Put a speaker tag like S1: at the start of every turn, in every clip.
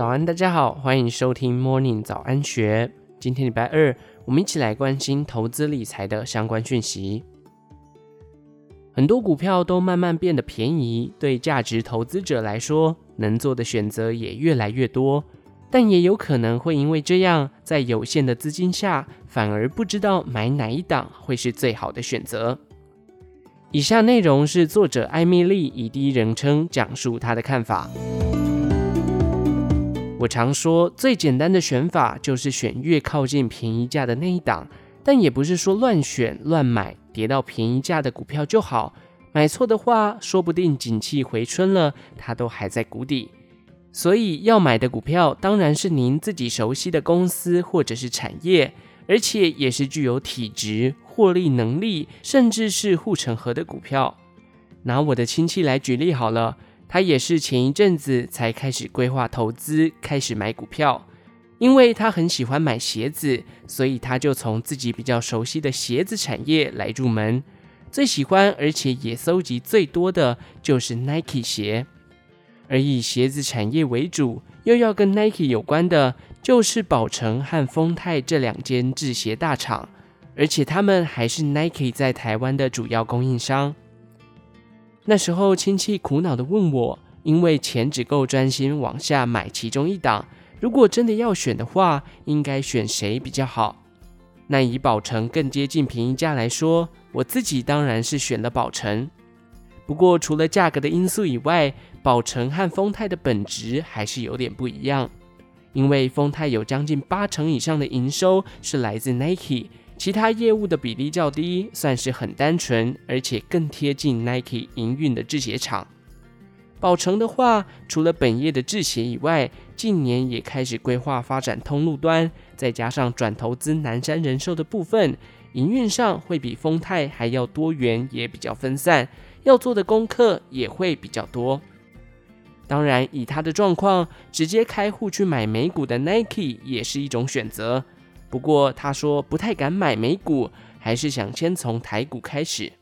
S1: 早安，大家好，欢迎收听 Morning 早安学。今天礼拜二，我们一起来关心投资理财的相关讯息。很多股票都慢慢变得便宜，对价值投资者来说，能做的选择也越来越多。但也有可能会因为这样，在有限的资金下，反而不知道买哪一档会是最好的选择。以下内容是作者艾米丽以第一人称讲述她的看法。我常说，最简单的选法就是选越靠近便宜价的那一档，但也不是说乱选乱买，跌到便宜价的股票就好。买错的话，说不定景气回春了，它都还在谷底。所以要买的股票，当然是您自己熟悉的公司或者是产业，而且也是具有体质、获利能力，甚至是护城河的股票。拿我的亲戚来举例好了。他也是前一阵子才开始规划投资，开始买股票。因为他很喜欢买鞋子，所以他就从自己比较熟悉的鞋子产业来入门。最喜欢而且也搜集最多的就是 Nike 鞋。而以鞋子产业为主，又要跟 Nike 有关的，就是宝成和丰泰这两间制鞋大厂，而且他们还是 Nike 在台湾的主要供应商。那时候亲戚苦恼地问我，因为钱只够专心往下买其中一档，如果真的要选的话，应该选谁比较好？那以宝成更接近便宜价来说，我自己当然是选了宝成。不过除了价格的因素以外，宝成和丰泰的本质还是有点不一样，因为丰泰有将近八成以上的营收是来自 Nike。其他业务的比例较低，算是很单纯，而且更贴近 Nike 营运的制鞋厂。宝成的话，除了本业的制鞋以外，近年也开始规划发展通路端，再加上转投资南山人寿的部分，营运上会比丰泰还要多元，也比较分散，要做的功课也会比较多。当然，以他的状况，直接开户去买美股的 Nike 也是一种选择。不过他说不太敢买美股，还是想先从台股开始。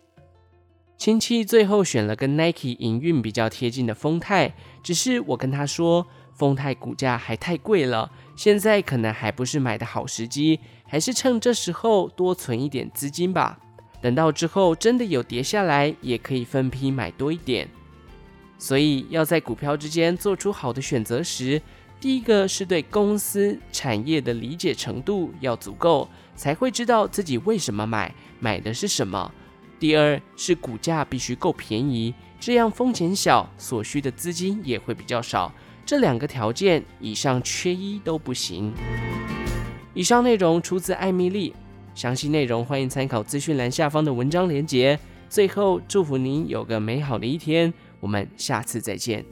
S1: 亲戚最后选了跟 Nike 营运比较贴近的丰泰，只是我跟他说，丰泰股价还太贵了，现在可能还不是买的好时机，还是趁这时候多存一点资金吧。等到之后真的有跌下来，也可以分批买多一点。所以要在股票之间做出好的选择时，第一个是对公司产业的理解程度要足够，才会知道自己为什么买，买的是什么。第二是股价必须够便宜，这样风险小，所需的资金也会比较少。这两个条件以上缺一都不行。以上内容出自艾米丽，详细内容欢迎参考资讯栏下方的文章连结。最后祝福您有个美好的一天，我们下次再见。